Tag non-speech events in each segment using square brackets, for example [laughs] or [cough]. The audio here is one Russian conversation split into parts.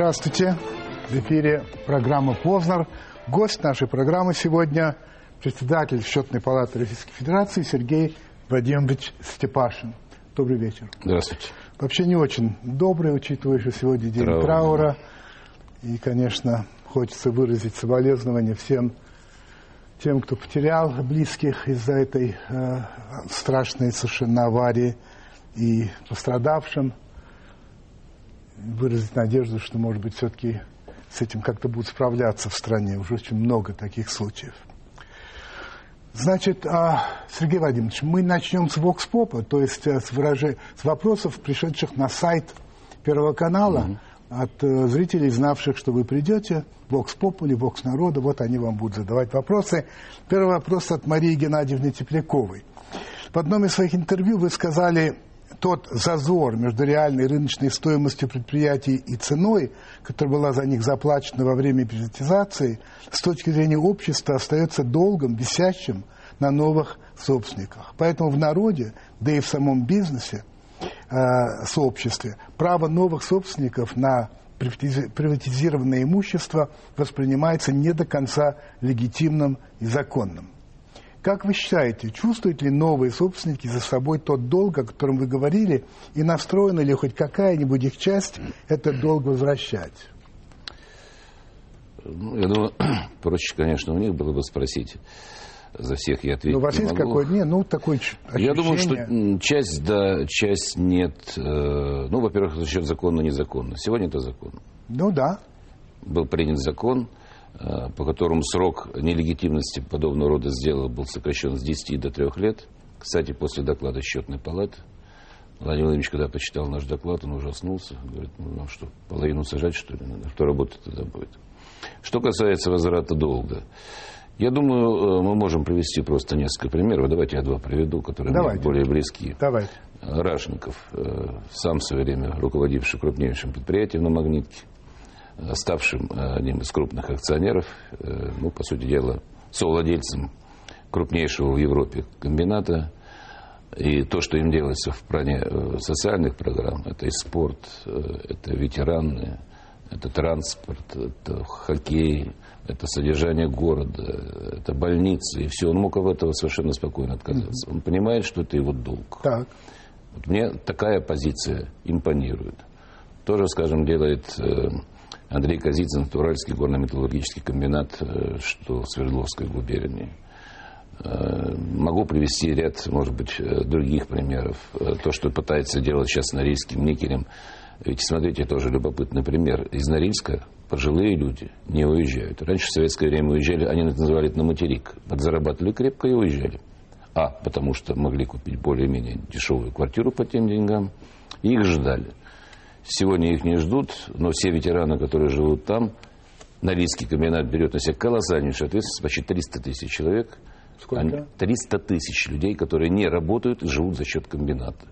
Здравствуйте. В эфире программа «Познер». Гость нашей программы сегодня – председатель Счетной палаты Российской Федерации Сергей Вадимович Степашин. Добрый вечер. Здравствуйте. Вообще не очень добрый, учитывая, что сегодня день Траур. траура. И, конечно, хочется выразить соболезнования всем тем, кто потерял близких из-за этой э, страшной совершенно аварии и пострадавшим. Выразить надежду, что, может быть, все-таки с этим как-то будут справляться в стране. Уже очень много таких случаев. Значит, а, Сергей Владимирович, мы начнем с вокс-попа, то есть э, с, выраже... с вопросов, пришедших на сайт Первого канала от э, зрителей, знавших, что вы придете, вокс-поп или вокс-народа, вот они вам будут задавать вопросы. Первый вопрос от Марии Геннадьевны Тепляковой. В одном из своих интервью вы сказали, тот зазор между реальной рыночной стоимостью предприятий и ценой, которая была за них заплачена во время приватизации, с точки зрения общества остается долгом, висящим на новых собственниках. Поэтому в народе, да и в самом бизнесе, э, сообществе, право новых собственников на приватизи- приватизированное имущество воспринимается не до конца легитимным и законным. Как вы считаете, чувствуют ли новые собственники за собой тот долг, о котором вы говорили, и настроена ли хоть какая-нибудь их часть этот долг возвращать? Ну, я думаю, [clears throat] проще, конечно, у них было бы спросить. За всех я ответить Ну, у вас не есть могу. какое-то... Ну, такое ч- Я думаю, что ощущение. часть да, часть нет. Э, Ну, во-первых, за счет законно, незаконно. Сегодня это закон. Ну, да. Был принят закон, по которому срок нелегитимности подобного рода сделок был сокращен с 10 до 3 лет. Кстати, после доклада счетной палаты Владимир Владимирович, когда почитал наш доклад, он ужаснулся. Говорит, ну нам что, половину сажать, что ли? надо? Кто работать тогда будет? Что касается возврата долга. Я думаю, э, мы можем привести просто несколько примеров. Давайте я два приведу, которые мне Давайте. более близки. Давайте. Рашников, э, сам в свое время руководивший крупнейшим предприятием на Магнитке, э, ставшим э, одним из крупных акционеров, э, ну, по сути дела, совладельцем крупнейшего в Европе комбината. И то, что им делается в плане э, социальных программ, это и спорт, это ветераны, это транспорт, это хоккей, это содержание города, это больницы, и все. Он мог от этого совершенно спокойно отказаться. Он понимает, что это его долг. Так. Вот мне такая позиция импонирует. Тоже, скажем, делает Андрей Казицын, Уральский горно-металлургический комбинат, э, что в Свердловской губернии. Э, Могу привести ряд, может быть, э, других примеров. То, что пытается делать сейчас с Норильским никелем. Ведь, смотрите, тоже любопытный пример. Из Норильска пожилые люди не уезжают. Раньше в советское время уезжали, они называли это на материк. Подзарабатывали крепко и уезжали. А, потому что могли купить более-менее дешевую квартиру по тем деньгам. И их ждали. Сегодня их не ждут, но все ветераны, которые живут там, Норильский комбинат берет на себя колоссальнейшую ответственность, почти 300 тысяч человек. Сколько? Они- 300 тысяч людей, которые не работают и живут за счет комбината.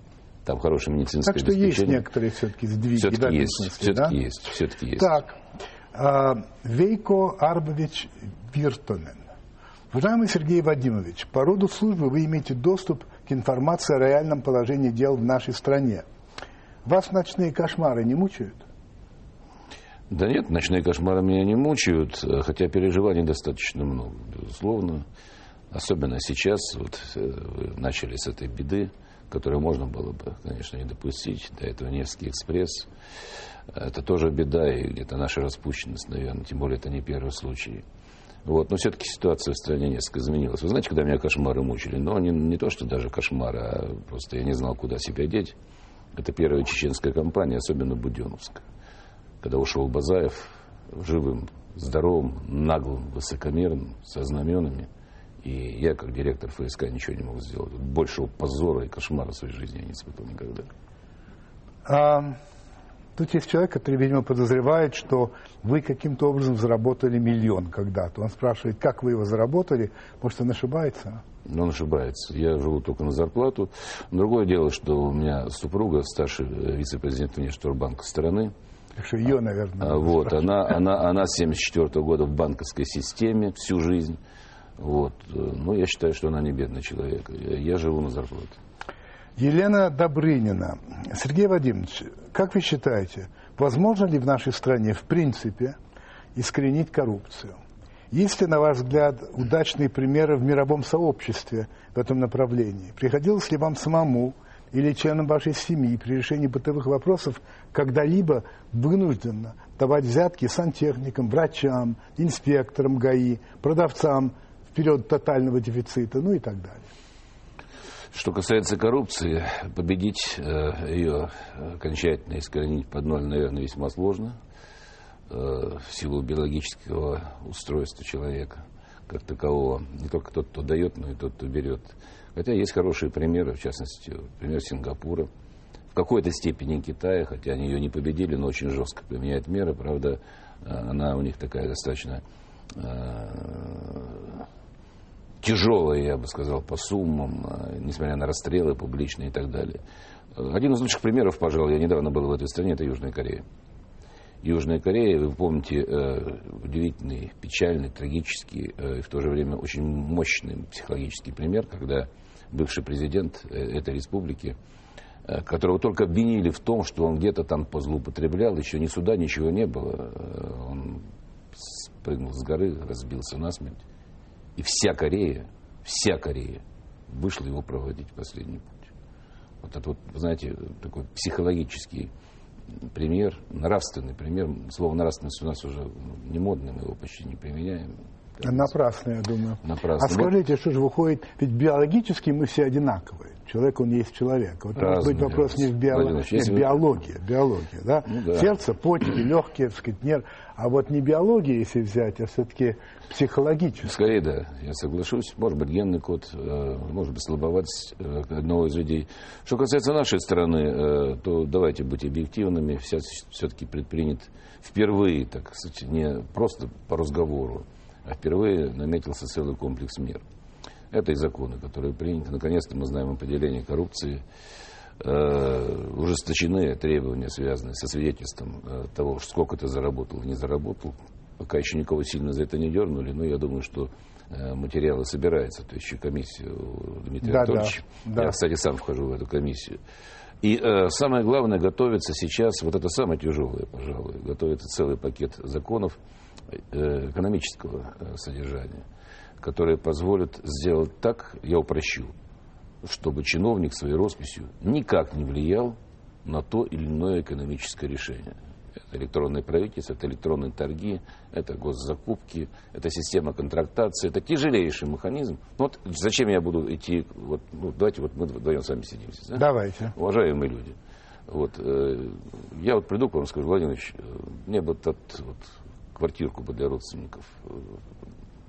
Там хорошее медицинское Так что есть некоторые все-таки сдвиги. Все-таки этом есть, смысле, все-таки да? есть, все-таки есть. Так, а, Вейко Арбович Виртонен. Уважаемый Сергей Вадимович, по роду службы вы имеете доступ к информации о реальном положении дел в нашей стране. Вас ночные кошмары не мучают? Да нет, ночные кошмары меня не мучают, хотя переживаний достаточно много, безусловно. Особенно сейчас, вот э, начали с этой беды, которую можно было бы, конечно, не допустить. До этого Невский экспресс. Это тоже беда, и это наша распущенность, наверное, тем более это не первый случай. Вот. Но все-таки ситуация в стране несколько изменилась. Вы знаете, когда меня кошмары мучили? Но не, не то, что даже кошмары, а просто я не знал, куда себя деть. Это первая чеченская кампания, особенно Буденовская когда ушел Базаев живым, здоровым, наглым, высокомерным, со знаменами. И я, как директор ФСК, ничего не мог сделать. Большего позора и кошмара в своей жизни я не испытывал никогда. А, тут есть человек, который, видимо, подозревает, что вы каким-то образом заработали миллион когда-то. Он спрашивает, как вы его заработали, может, он ошибается? Но он ошибается. Я живу только на зарплату. Другое дело, что у меня супруга, старший э, вице-президент Внешторгбанка страны, Так что ее, наверное, А, Вот, она, она, она с 74 года в банковской системе всю жизнь. Вот. э, Ну, я считаю, что она не бедный человек. Я, я живу на зарплату. Елена Добрынина. Сергей Вадимович, как вы считаете, Возможно ли в нашей стране, в принципе, искоренить коррупцию? Есть ли, на ваш взгляд, удачные примеры в мировом сообществе в этом направлении? Приходилось ли вам самому или членам вашей семьи при решении бытовых вопросов когда-либо вынужденно давать взятки сантехникам, врачам, инспекторам ГАИ, продавцам в период тотального дефицита, ну и так далее? Что касается коррупции, победить э, ее окончательно искоренить под ноль, наверное, весьма сложно. Э, в силу биологического устройства человека как такового. Не только тот, кто дает, но и тот, кто берет. Хотя есть хорошие примеры, в частности, пример Сингапура. В какой-то степени Китая, хотя они ее не победили, но очень жестко применяет меры. Правда, э, она у них такая достаточно э, тяжелая, я бы сказал, по суммам, э, несмотря на расстрелы публичные и так далее. Один из лучших примеров, пожалуй, я недавно был в этой стране, это Южная Корея. Южная Корея, вы помните, э, удивительный, печальный, трагический э, и в то же время очень мощный психологический пример, когда бывший президент э, этой республики, которого только обвинили в том, что он где-то там позлоупотреблял, еще ни суда, ничего не было. Он спрыгнул с горы, разбился насмерть. И вся Корея, вся Корея вышла его проводить в последний путь. Вот это вот, знаете, такой психологический пример, нравственный пример. Слово нравственность у нас уже не модно, мы его почти не применяем. Напрасно, я думаю. Напрасно. А скажите, что же выходит, ведь биологически мы все одинаковые. Человек, он есть человек. Вот может быть вопрос не в биолог... Нет, вы... биология, да? Ну, да? Сердце, почки, легкие, так сказать, нерв. А вот не биология, если взять, а все-таки психологически. Скорее, да, я соглашусь. Может быть, генный код, э, может быть, слабоватость э, одного из людей. Что касается нашей страны, э, то давайте быть объективными. Все-таки предпринят впервые, так сказать, не просто по разговору, а впервые наметился целый комплекс мер. Это и законы, которые приняты. Наконец-то мы знаем определение коррупции. Э, ужесточены требования, связанные со свидетельством э, того, сколько ты заработал не заработал. Пока еще никого сильно за это не дернули, но я думаю, что э, материалы собираются. То есть еще комиссия у Дмитрия да, Анатольевича. Да, да. Я, кстати, сам вхожу в эту комиссию. И э, самое главное, готовится сейчас, вот это самое тяжелое, пожалуй, готовится целый пакет законов экономического э, содержания, которые позволят сделать так, я упрощу, чтобы чиновник своей росписью никак не влиял на то или иное экономическое решение. Это электронное правительство, это электронные торги, это госзакупки, это система контрактации, это тяжелейший механизм. Ну вот зачем я буду идти, вот, ну, давайте вот мы вдвоем с вами сидим здесь. Да? Давайте. Уважаемые люди. Вот, э, я вот приду к вам и скажу, Владимир Ильич, э, мне бы тот, вот, квартирку бы для родственников э,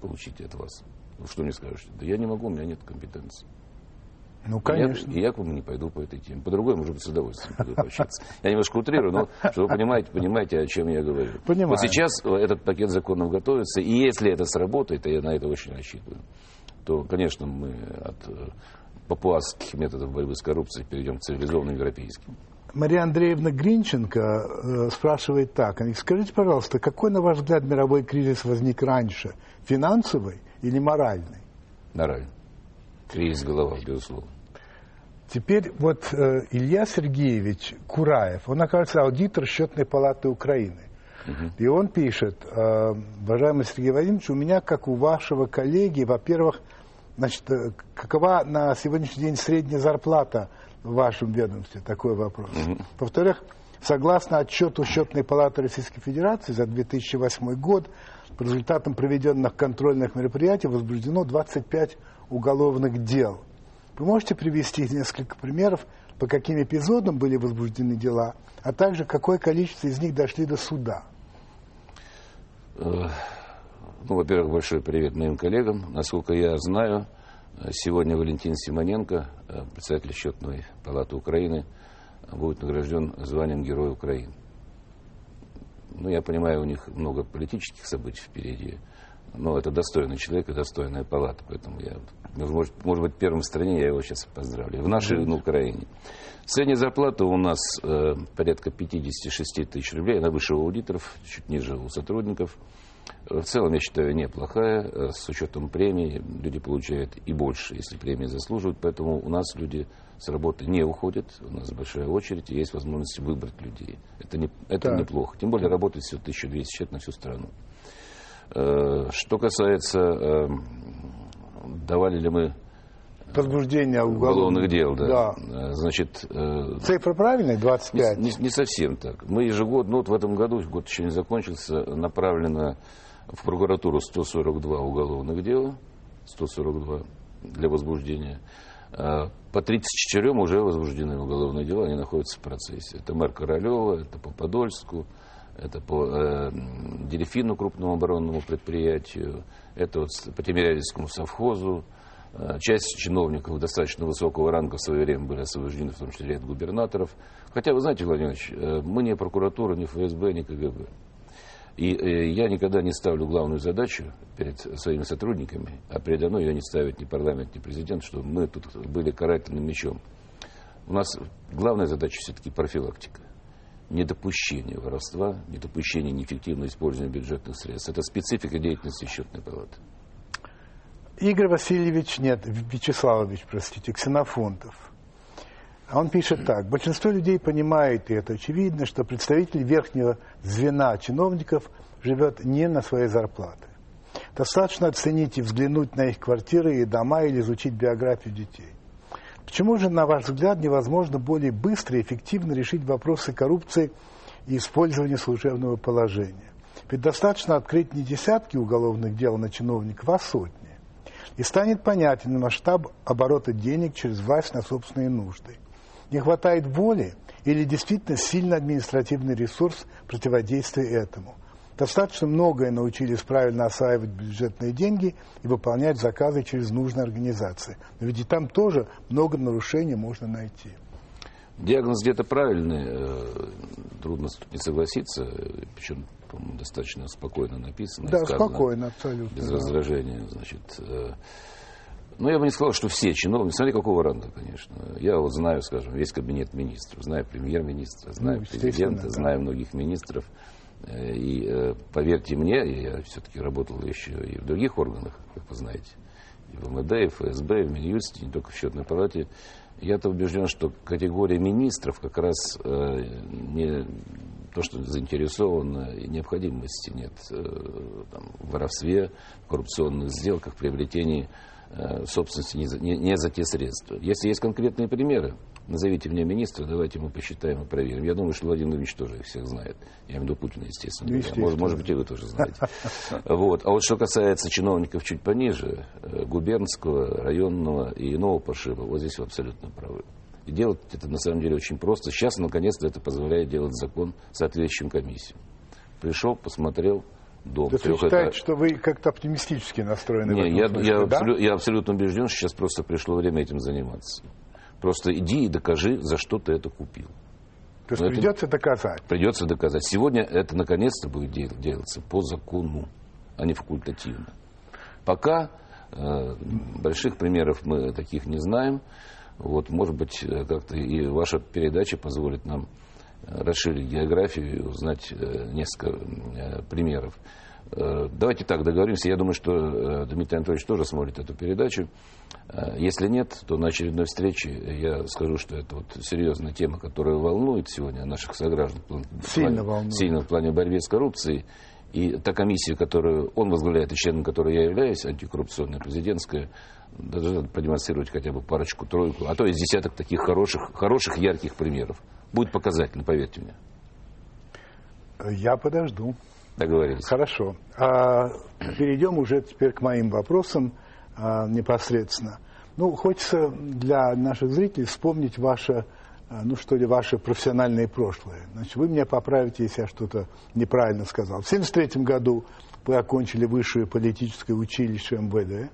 получить от вас. Ну, что мне скажете? Да я не могу, у меня нет компетенции. Ну, конечно. И я, и я к вам не пойду по этой теме. По-другому, может быть, с удовольствием пойду пообщаться. Я немножко утрирую, но что вы понимаете, понимаете, о чем я говорю. Понимаю. Вот сейчас этот пакет законов готовится, и если это сработает, и я на это очень рассчитываю, то, конечно, мы от э, папуасских методов борьбы с коррупцией перейдем к цивилизованным европейским. Мария Андреевна Гринченко э, спрашивает так. Скажите, пожалуйста, какой, на ваш взгляд, мировой кризис возник раньше? Финансовый или моральный? Моральный. Кризис голова, безусловно. Теперь вот э, Илья Сергеевич Кураев, он, оказывается, аудитор Счетной палаты Украины. Угу. И он пишет, э, уважаемый Сергей Владимирович, у меня, как у вашего коллеги, во-первых, значит, э, какова на сегодняшний день средняя зарплата в вашем ведомстве? Такой вопрос. Угу. Во-вторых, согласно отчету Счетной палаты Российской Федерации за 2008 год, по результатам проведенных контрольных мероприятий возбуждено 25 уголовных дел. Вы можете привести несколько примеров, по каким эпизодам были возбуждены дела, а также какое количество из них дошли до суда? Э, ну, во-первых, большой привет моим коллегам. Насколько я знаю, сегодня Валентин Симоненко, э, председатель счетной палаты Украины, будет награжден званием Героя Украины. Ну, я понимаю, у них много политических событий впереди, но это достойный человек и достойная палата, поэтому я, может, может быть, первым в стране я его сейчас поздравлю. В нашей, на Украине. Средняя зарплата у нас э, порядка 56 тысяч рублей, она выше у аудиторов, чуть ниже у сотрудников. В целом, я считаю, неплохая. Э, с учетом премии люди получают и больше, если премии заслуживают. Поэтому у нас люди с работы не уходят. У нас большая очередь, и есть возможность выбрать людей. Это, не, это неплохо. Тем более работает всего 1200 человек на всю страну. Э, что касается, эм, давали ли мы возбуждения уголовных, уголовных дел, да. да. Э, значит, э, Цифра правильная, 25? Не, не, не совсем так. Мы ежегодно, ну вот в этом году, год еще не закончился, направлено в прокуратуру 142 уголовных дела, 142 для возбуждения. Э, по 34 уже возбуждены уголовные дела, они находятся в процессе. Это мэр Королева, это по Подольску, это по э, Дельфину, крупному оборонному предприятию, это вот по Тимирязевскому совхозу, часть чиновников достаточно высокого ранга в свое время были освобождены, в том числе ряд губернаторов. Хотя, вы знаете, Владимир Ильич, э, мы не прокуратура, не ФСБ, не КГБ. И э, я никогда не ставлю главную задачу перед своими сотрудниками, а передо мной ее не ставит ни парламент, ни президент, что мы тут были карательным мечом. У нас главная задача все-таки профилактика. Недопущение воровства, недопущение неэффективного использования бюджетных средств. Это специфика деятельности счетной палаты. Игорь Васильевич, нет, Вячеславович, простите, Ксенофонтов. А он пишет так. Большинство людей понимает, и это очевидно, что представитель верхнего звена чиновников живет не на своей зарплаты. Достаточно оценить и взглянуть на их квартиры и дома или изучить биографию детей. Почему же, на ваш взгляд, невозможно более быстро и эффективно решить вопросы коррупции и использования служебного положения? Ведь достаточно открыть не десятки уголовных дел на чиновников, а сотни и станет понятен масштаб оборота денег через власть на собственные нужды. Не хватает воли или действительно сильный административный ресурс противодействия этому. Достаточно многое научились правильно осваивать бюджетные деньги и выполнять заказы через нужные организации. Но ведь и там тоже много нарушений можно найти. Диагноз где-то правильный, э, трудно не согласиться, причем по-моему, достаточно спокойно написано. Да, сказано, спокойно, абсолютно. Без да. возражения, значит. Э, ну, я бы не сказал, что все чиновники, смотри, какого ранга, конечно. Я вот знаю, скажем, весь кабинет министров, знаю премьер-министра, знаю ну, президента, да. знаю многих министров. Э, и э, поверьте мне, я все-таки работал еще и в других органах, как вы знаете, и в МВД, и в ФСБ, и в Минюсте, не только в счетной палате. Я-то убежден, что категория министров как раз не то, что заинтересовано, и необходимости нет э, там, в воровстве, в коррупционных сделках, приобретении э, собственности не за, не, не за те средства. Если есть конкретные примеры, назовите мне министра, давайте мы посчитаем и проверим. Я думаю, что Владимир Владимирович тоже их всех знает. Я имею в виду Путина, естественно. естественно. Может, может быть, и вы тоже знаете. Вот. А вот что касается чиновников чуть пониже, э, губернского, районного и иного пошиба, вот здесь вы абсолютно правы. И делать это на самом деле очень просто. Сейчас, наконец-то, это позволяет делать закон соответствующим комиссиям. Пришел, посмотрел, дом. То есть вы считаете, что вы как-то оптимистически настроены? Не, я, смысле, я, да? абсолю, я абсолютно убежден, что сейчас просто пришло время этим заниматься. Просто иди и докажи, за что ты это купил. То есть Но придется это, доказать? Придется доказать. Сегодня это наконец-то будет дел, делаться по закону, а не факультативно. Пока э, больших примеров мы таких не знаем. Вот, может быть, э, как-то и ваша передача позволит нам э, расширить географию и узнать э, несколько примеров. Давайте так договоримся. Я думаю, что Дмитрий Анатольевич тоже смотрит эту передачу. Если нет, то на очередной встрече я скажу, что это вот серьезная тема, которая волнует сегодня наших сограждан. Сильно волнует. Сильно в плане борьбы с коррупцией. И та комиссия, которую он возглавляет, и членом которой я являюсь, антикоррупционная, президентская, должна продемонстрировать хотя бы парочку, тройку, а то из десяток таких хороших, хороших ярких примеров. Будет показательно, поверьте мне. Я подожду. Договорились. Хорошо. А, перейдем уже теперь к моим вопросам а, непосредственно. Ну, хочется для наших зрителей вспомнить ваше а, ну что ли, ваше профессиональное прошлое. Значит, вы меня поправите, если я что-то неправильно сказал. В 1973 году вы окончили высшее политическое училище МВД,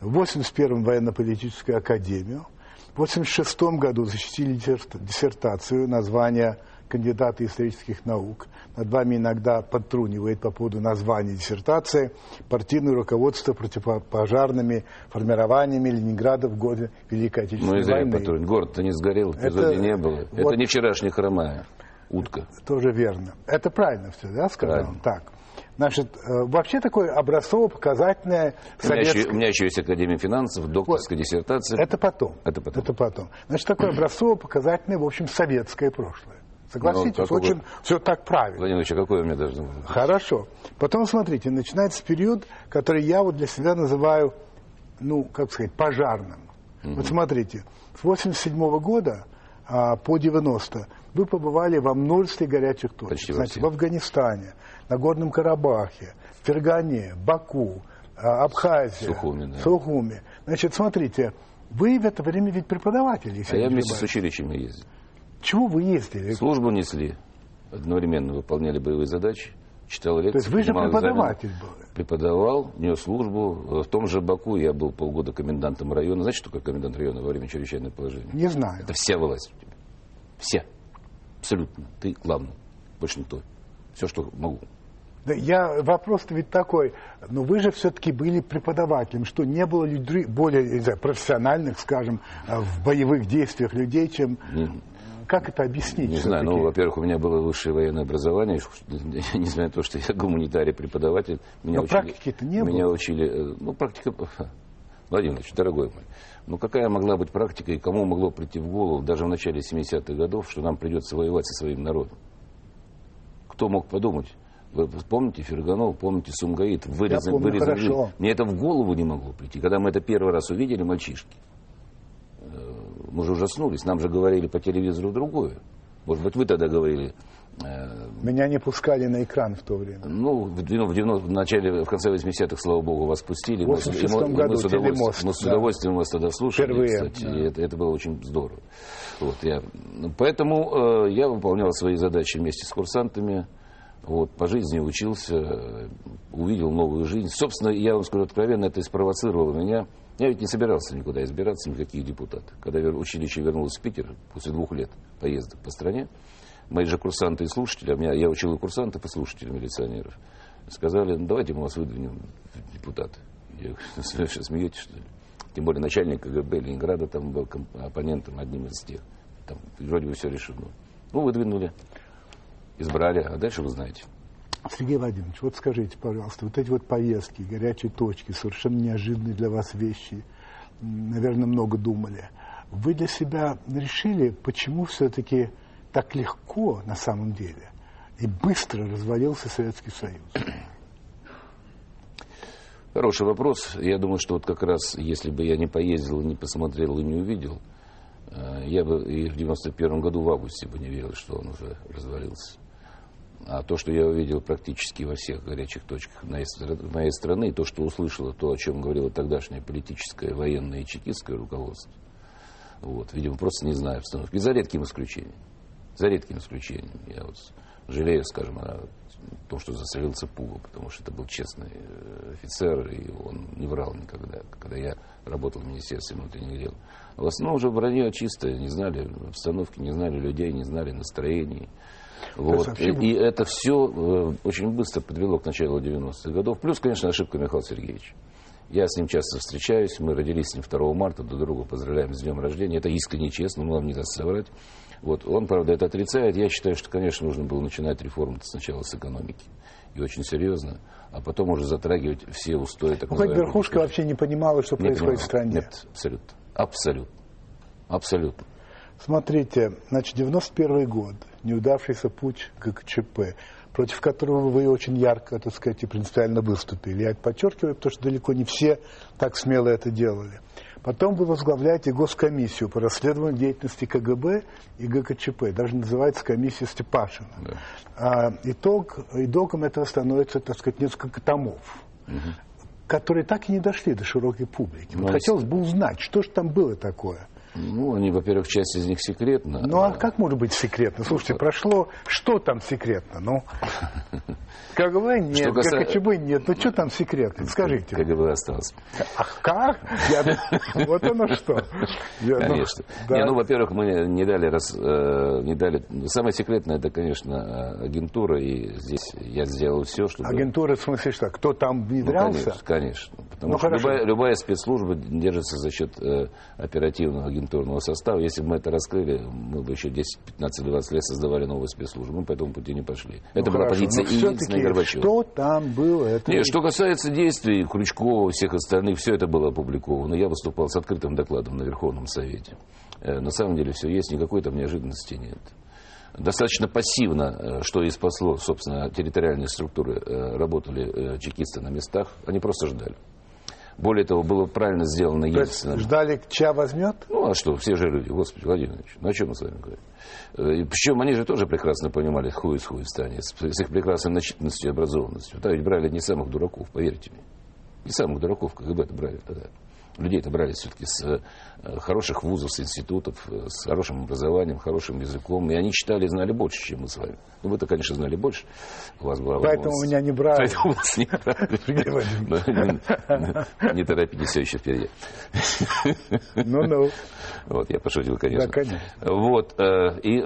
в 1981 военно-политическую академию, в 1986 году защитили диссертацию названия кандидата исторических наук. Над вами иногда подтрунивает по поводу названия диссертации партийное руководство противопожарными формированиями Ленинграда в годы Великой Отечественной ну, войны. Потрунь. Город-то не сгорел, эпизоде не было. Вот, Это не вчерашняя хромая утка. Тоже верно. Это правильно все, да, сказал? Правильно. Так. Значит, э, вообще такое образцово-показательное У меня, еще, советское... у меня еще есть Академия финансов, докторская диссертация. Это потом. Это потом. Это потом. Значит, такое образцово-показательное, в общем, советское прошлое. Согласитесь, Ну, очень все так правильно. Владимир Ильич, а какое у меня должно быть? Хорошо. Потом, смотрите, начинается период, который я вот для себя называю, ну, как сказать, пожарным. Вот смотрите, с 87 года а, по 90 вы побывали во множестве горячих точек. Почти во Знаете, всех. в Афганистане, на Горном Карабахе, в Фергане, Баку, а, Абхазия, Сухуми, да. Сухуми. Значит, смотрите, вы в это время ведь преподаватель, если А я вместе с училищами ездил. Чего вы ездили? Службу несли, одновременно выполняли боевые задачи, читал лекции. То есть вы же преподаватель был. Преподавал, нес службу. В том же Баку я был полгода комендантом района. Знаете, что такое комендант района во время чрезвычайного положения? Не знаю. Это вся власть у тебя. Вся. Абсолютно. Ты главный. Больше никто. Все, что могу. Да я, вопрос-то ведь такой, но вы же все-таки были преподавателем, что не было людей более знаю, профессиональных, скажем, э, в боевых действиях людей, чем... Как это объяснить? Не знаю, ну, во-первых, у меня было высшее военное образование, несмотря [laughs] на то, что я гуманитарий, преподаватель. Меня Но учили, практики-то не Меня было. учили, э, ну, практика... [laughs] Владимир Ильич, дорогой мой, ну какая могла быть практика и кому могло прийти в голову даже в начале 70-х годов, что нам придется воевать со своим народом? Кто мог подумать? Вы помните Ферганов, помните Сумгаит, вырезан, помню вырезан хорошо. Мне это в голову не могло прийти. Когда мы это первый раз увидели, мальчишки, э, мы же ужаснулись. Нам же говорили по телевизору другое. Может быть, вы тогда говорили, э, Меня не пускали на экран в то время. ну, в, в, девяно- в начале, в конце 80-х, слава богу, вас пустили. В Мы с- и 86 мы- году мы с удовольствием, «Телемост», мы с да. удовольствием вас тогда слушали, Впервые, кстати, да. это, это было очень здорово. Вот, я, поэтому э, я выполнял свои задачи вместе с курсантами, вот, по жизни учился, увидел новую жизнь. Собственно, я вам скажу откровенно, это и спровоцировало меня. Я ведь не собирался никуда избираться, никаких депутатов. Когда училище вернулось в Питер после двух лет поездок по стране, мои же курсанты и слушатели, а меня, я учил и курсантов, и слушателей милиционеров, сказали, ну, давайте мы вас выдвинем в депутаты. Я говорю, «Вы что, смеетесь, что ли? Тем более начальник КГБ Ленинграда там был оппонентом, одним из тех. Там вроде бы все решено. Ну, выдвинули, избрали, а дальше вы знаете. Сергей Владимирович, вот скажите, пожалуйста, вот эти вот поездки, горячие точки, совершенно неожиданные для вас вещи, наверное, много думали. Вы для себя решили, почему все-таки так легко на самом деле и быстро развалился Советский Союз? [clears throat] Хороший вопрос. Я думаю, что вот как раз, если бы я не поездил, не посмотрел и не увидел, э, я бы и в 91 году в августе бы не верил, что он уже развалился. А то, что я увидел практически во всех горячих точках моей стра- моей страны, и то, что услышало, то, о чем говорило тогдашнее политическое, военное и чекистское руководство, вот, видимо, просто не знаю обстановки. За редким исключением. За редким исключением. Я вот жалею, скажем, о том, что засолился Пуга, потому что это был честный э, офицер, и он не врал никогда, когда я работал в Министерстве внутренних дел. В основном уже вранье чистое, не знали обстановки, не знали людей, не знали настроений. Вот. вообще И, и это все очень быстро подвело к началу 90-х годов. Плюс, конечно, ошибка Михаила Сергеевича. Я с ним часто встречаюсь, мы родились с ним 2 марта, друг друга поздравляем с днем рождения. Это искренне честно, но вам не даст соврать. Вот. Он, правда, это отрицает. Я считаю, что, конечно, нужно было начинать реформу сначала с экономики. И очень серьезно, а потом уже затрагивать все устои. Так Ну, хоть верхушка вообще не понимала, что Не происходит в понимал. стране. Нет, абсолютно. Абсолютно. Абсолютно. Смотрите, значит, 91 год, неудавшийся путь ГКЧП, против которого вы очень ярко, так сказать, и принципиально выступили. Я это подчеркиваю, потому что далеко не все так смело это делали. Потом вы возглавляете госкомиссию по расследованию деятельности КГБ и ГКЧП. Даже называется комиссия Степашина. Да. А, итог, итогом этого становится, так сказать, несколько томов, которые так и не дошли до широкой публики. Вот Ну, хотелось бы узнать, что же там было такое. Ну, они, во-первых, часть из них секретна. Ну а как может быть секретно? Слушайте, прошло, что там секретно? Ну, [laughs] КГБ нет, Что каса- ГКЧБ нет, ну что там секретно? Скажите. КГБ осталось. Ах, как? Я- [laughs] Вот оно что. Я, ну, Конечно. да. Не, ну, во-первых, мы не дали, раз, э, не дали... Самое секретное, это, конечно, агентура, и здесь я сделал все, чтобы... Агентура, в смысле что? Кто там Ну, внедрялся? конечно, конечно. Потому Ну, что хорошо. любая, любая спецслужба держится за счет э, оперативного агентурного состава. Если бы мы это раскрыли, мы бы еще 10, 15, 20 лет создавали новую спецслужбу. Мы по этому пути не пошли. это Ну, была хорошо, позиция все-таки Горбачева. Что там было? Это Не, что касается действий Крючкова, всех остальных, все это было опубликовано. Я выступал с открытым докладом на Верховном Совете. Э, На самом деле все есть, никакой там неожиданности нет. Достаточно пассивно, э, что и спасло, собственно, территориальные структуры, э, работали чекисты на местах, они просто ждали. Более того, было правильно сделано То есть Ельцином. ждали, чья возьмет? Ну, а что, все же люди, господи, Владимир Ильич, ну о чем мы с вами говорим? Э, и Причем они же тоже прекрасно понимали хуй из хуй в стане, с, с их прекрасной начитанностью и образованностью. Да, ведь брали не самых дураков, поверьте мне. Не самых дураков КГБ-то брали тогда. Людей-то брали все-таки с э, хороших вузов, с институтов, э, с хорошим образованием, хорошим языком. И они читали и знали больше, чем мы с вами. Ну, вы-то, конечно, знали больше. У вас была Поэтому возможность. меня не брали. Поэтому вас не брали. [laughs] Не торопитесь, все еще впереди. Ну-ну. Вот, я пошутил, конечно. Да, конечно. Вот, э, и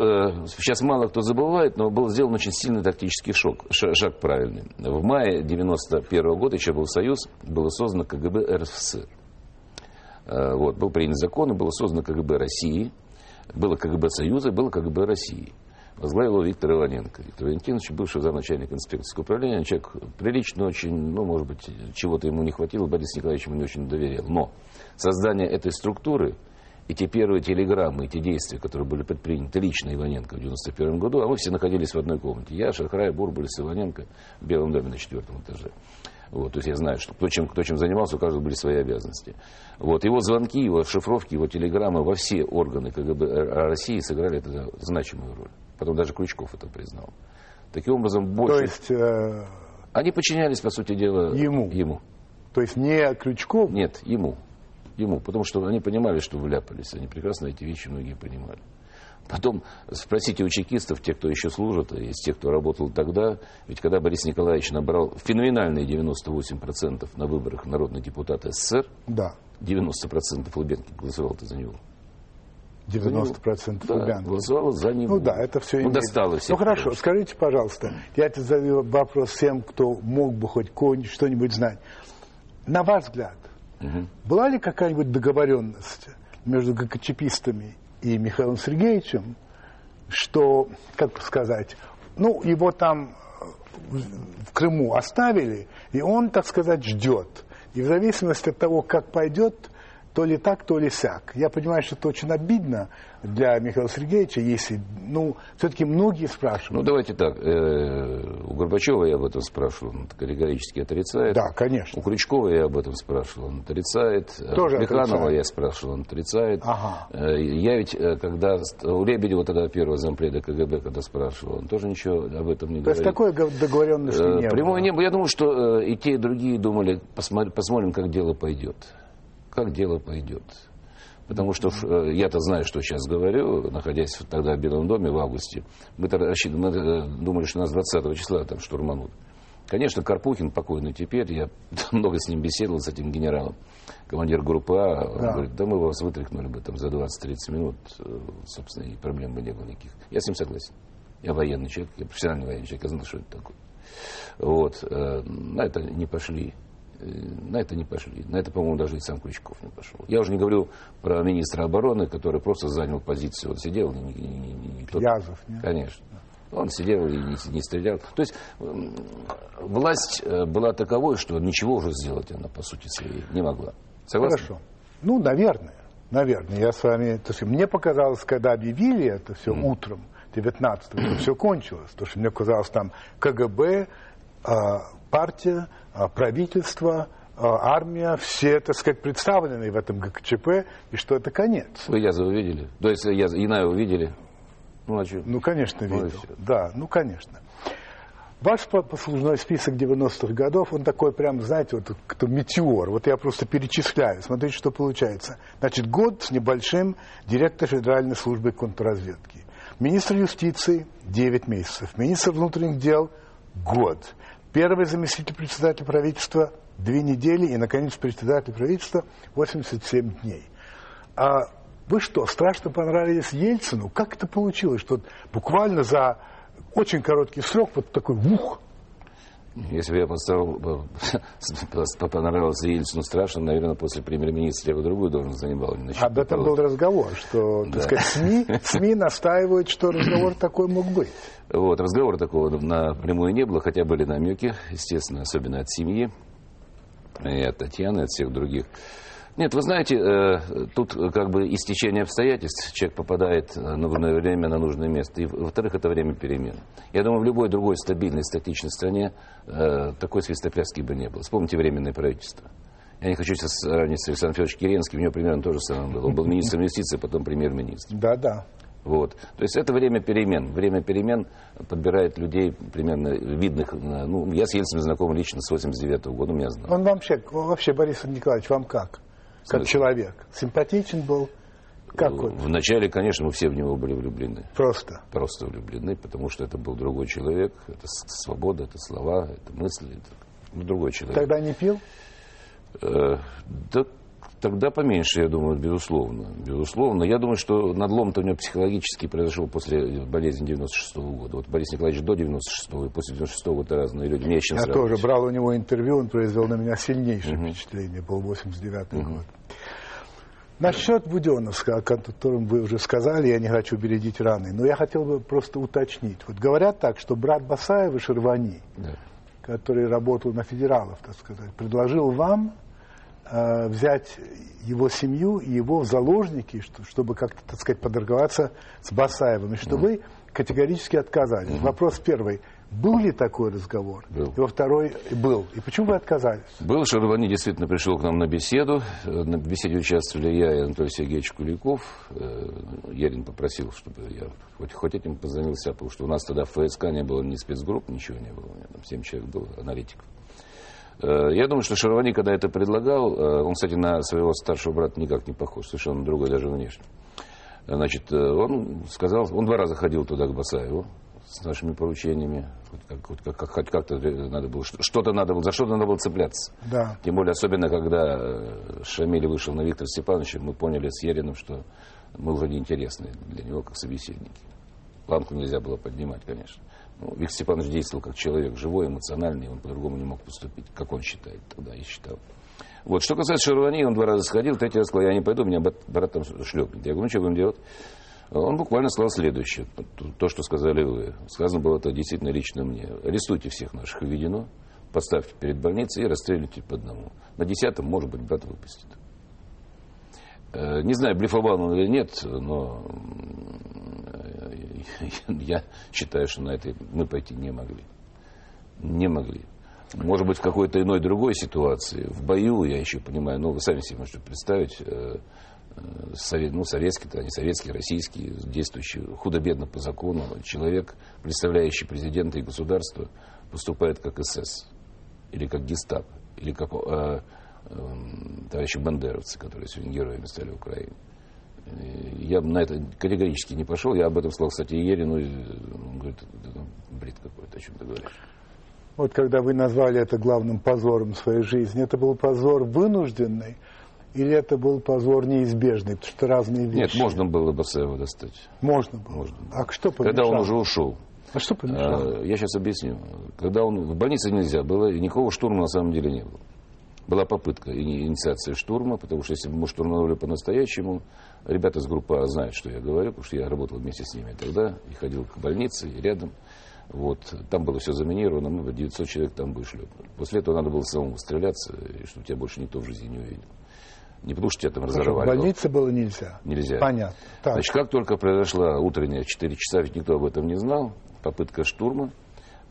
сейчас мало кто забывает, но был сделан очень сильный тактический шок, ша- шаг правильный. В мае 91 года, еще был Союз, было создано КГБ РСФСР. Э, Вот, был принят закон, и было создано КГБ России, было КГБ Союза, было КГБ России. Возглавил его Виктор Иваненко. Виктор Валентинович, бывший замначальник инспекторского управления, человек приличный очень, ну, может быть, чего-то ему не хватило, Борис Николаевич ему не очень доверял. Но создание этой структуры и те первые телеграммы, и те действия, которые были предприняты лично Иваненко в 91 году, а мы все находились в одной комнате. Я, Шахрай, Бурбулис, Иваненко в Белом доме на четвертом этаже. Вот, то есть я знаю, что кто чем, кто чем занимался, у каждого были свои обязанности. Вот, его звонки, его шифровки, его телеграммы во все органы КГБ России сыграли это значимую роль. Потом даже Крючков это признал. Таким образом, То больше... есть, э, Они подчинялись, по сути дела, Ему. ему. то есть не Крючков, Нет, ему. Ему. Потому что они понимали, что вляпались. Они прекрасно эти вещи многие понимали. Потом спросите у чекистов, те, кто еще служит, из тех, кто работал тогда, ведь когда Борис Николаевич набрал феноменальные 98% на выборах народных депутатов СССР, да, 90% Лубенки голосовал-то за него. 90% Да, Лубянки. голосовал за него. Ну да, это все Ну, имеет. Ну всех, хорошо, потому что- скажите, пожалуйста, я это задаю вопрос всем, кто мог бы хоть что-нибудь знать. На ваш взгляд, была ли какая-нибудь договоренность между ГКЧПистами и Михаилом Сергеевичем, что, как сказать, ну, его там э, в Крыму оставили, и он, так сказать, ждет. И в зависимости от того, как пойдет, то ли так, то ли сяк. Я понимаю, что это очень обидно для Михаила Сергеевича, если, ну, все-таки многие Ну, спрашивают. давайте так. э, У Горбачева я об этом спрашивал, он категорически отрицает. да, конечно. У Крючкова я об этом спрашивал, он отрицает. Тоже у отрицает. я спрашивал, он отрицает. Ага. Э, Я ведь, э, когда у Лебедева тогда первого зампреда КГБ, когда спрашивал, он тоже ничего об этом не То есть говорит. такой гов- договоренности Э, не Прямой было. не было. Я думаю, что и те, и другие думали, посмотри- посмотрим, как дело пойдет. Как дело пойдет. Потому что э, я-то знаю, что сейчас говорю, находясь тогда в Белом доме в августе. Мы-то рассчит- мы, э, думали, что нас 20 числа там штурманут. Конечно, Карпухин, покойный теперь, я [laughs] много с ним беседовал, с этим генералом, командир группы А, он Да. говорит, да мы вас вытряхнули бы там за 20-30 минут, э, собственно, и проблем бы не было никаких. Я с ним согласен. Я военный человек, я профессиональный военный человек, я знал, что это такое. Вот. На это не пошли. На это не пошли. На это, по-моему, даже и сам Крючков не пошел. Я уже не говорю про министра обороны, который просто занял позицию. Он сидел, не, не- не- тот- Язов, нет? Конечно. Он сидел и не, не стрелял. То есть власть э, была таковой, что ничего уже сделать она, по сути своей, не могла. Согласны? Хорошо. Ну, наверное. Наверное. Я с вами... То есть, мне показалось, когда объявили это все утром 19-го, все кончилось. Потому что мне казалось, там КГБ, а, партия, правительство, а, армия, все, так сказать, представлены в этом ГКЧП, и что это конец. Вы Язова видели? То есть я, Янаева видели? Ну, а что? Ну, конечно, Ну, видел. Да, ну, конечно. Ваш по- послужной список 90-х годов, он такой прям, знаете, вот кто метеор. Вот я просто перечисляю. Смотрите, что получается. Значит, год с небольшим директор Федеральной службы контрразведки. Министр юстиции 9 месяцев. Министр внутренних дел год. Первый заместитель председателя правительства 2 недели. И, наконец, председатель правительства 87 дней. А вы что, страшно понравились Ельцину? Как это получилось, что буквально за очень короткий срок вот такой ух? Если бы я поставил, [laughs] понравился Ельцину страшно, наверное, после премьер-министра я бы другую должность занимал. Об этом был разговор, что, так да. сказать, СМИ, СМИ [laughs] настаивают, что разговор такой мог быть. Вот, разговора такого напрямую не было, хотя были намеки, естественно, особенно от семьи, и от Татьяны, от всех других. Нет, вы знаете, э, тут как бы истечение обстоятельств, человек попадает на нужное время на нужное место. И, во-вторых, это время перемен. Я думаю, в любой другой стабильной, статичной стране э, такой свистопляски бы не было. Вспомните временное правительство. Я не хочу сейчас сравнить с Александром Федоровичем Керенским, у него примерно то же самое было. Он был министром юстиции, потом премьер-министр. Да, да. Вот. То есть это время перемен. Время перемен подбирает людей примерно видных. Ну, я с Ельциным знаком лично с 89 -го года, меня знал. Он вообще, вообще, Борис Николаевич, вам как? Как человек? Симпатичен был? Как он? Вначале, конечно, мы все в него были влюблены. Просто? Просто влюблены, потому что это был другой человек. Это свобода, это слова, это мысли. Это ну, другой человек. Тогда не пил? Э, да Тогда поменьше, я думаю, безусловно. Безусловно. Я думаю, что надлом-то у него психологически произошел после болезни 96 -го года. Вот Борис Николаевич до 96-го и после 96-го года разные люди. Мне я тоже брал у него интервью, он произвел на меня сильнейшее угу. впечатление. Был 89-й угу. год. Насчет Буденовска, о котором вы уже сказали, я не хочу бередить раны, но я хотел бы просто уточнить. Вот говорят так, что брат Басаева Шервани, да. который работал на федералов, так сказать, предложил вам Э, взять его семью и его в заложники, чтобы как-то, так сказать, подорговаться с Басаевым, и что mm. вы категорически отказались. Mm-hmm. Вопрос первый. Был ли такой разговор? Был. И во второй был. И почему вы отказались? Был. Шарвани действительно пришел к нам на беседу. На беседе участвовали я и Анатолий Сергеевич Куликов. Э, Ярин попросил, чтобы я хоть, хоть этим позвонился, потому что у нас тогда в ФСК не было ни спецгрупп, ничего не было. У меня там 7 человек было, аналитиков. Э, я думаю, что Шаровани, когда это предлагал, э, он, кстати, на своего старшего брата никак не похож, совершенно другой даже внешне. Значит, э, он сказал, он два раза ходил туда к Басаеву с нашими поручениями, хоть, как, как, хоть как-то надо было, что-то надо было, за что-то надо было цепляться. Да. Тем более, особенно, когда Шамиль вышел на Виктора Степановича, мы поняли с Ериным, что мы вроде интересны для него как собеседники. Планку нельзя было поднимать, конечно. Ну, Виктор Степанович действовал как человек живой, эмоциональный, он по-другому не мог поступить, как он считает тогда и считал. Вот. Что касается Шарвани, он два раза сходил, третий раз сказал, я не пойду, меня брат там шлепнет. Я говорю, ну что будем делать? Он буквально сказал следующее, то, что сказали вы. Сказано было это действительно лично мне. Арестуйте всех наших введено, поставьте перед больницей и расстреливайте по одному. На десятом, может быть, брат выпустит. Э, не знаю, блефовал он или нет, но я считаю, что на это мы пойти не могли. Не могли. Может быть, в какой-то иной другой ситуации, в бою, я еще понимаю, но вы сами себе можете представить, э, э, совет, ну, советский, то не советский, российский, действующий худо-бедно по закону, человек, представляющий президента и государство, поступает как СС, или как гестап, или как э, э, товарищи бандеровцы, которые сегодня героями стали в Украине. Я бы на это категорически не пошел. Я об этом сказал, кстати, Ерину. Он говорит, это бред какой-то, о чем ты говоришь. Вот когда вы назвали это главным позором своей жизни, это был позор вынужденный или это был позор неизбежный, потому что разные вещи? Нет, можно было Басаева достать. Можно было? Можно было. А что помешало? Когда он уже ушел. А что помешало? А, я сейчас объясню. Когда он в больнице нельзя было, и никакого штурма на самом деле не было была попытка инициации штурма, потому что если бы мы штурмовали по-настоящему, ребята из группы А знают, что я говорю, потому что я работал вместе с ними тогда и ходил к больнице, и рядом. Вот. Там было все заминировано, мы бы 900 человек там бы шлепнули. После этого надо было самому стреляться, и чтобы тебя больше никто в жизни не увидел. Не потому что тебя там разорвали. В больнице было нельзя? Нельзя. Понятно. Так. Значит, как только произошла утренняя 4 часа, ведь никто об этом не знал, попытка штурма,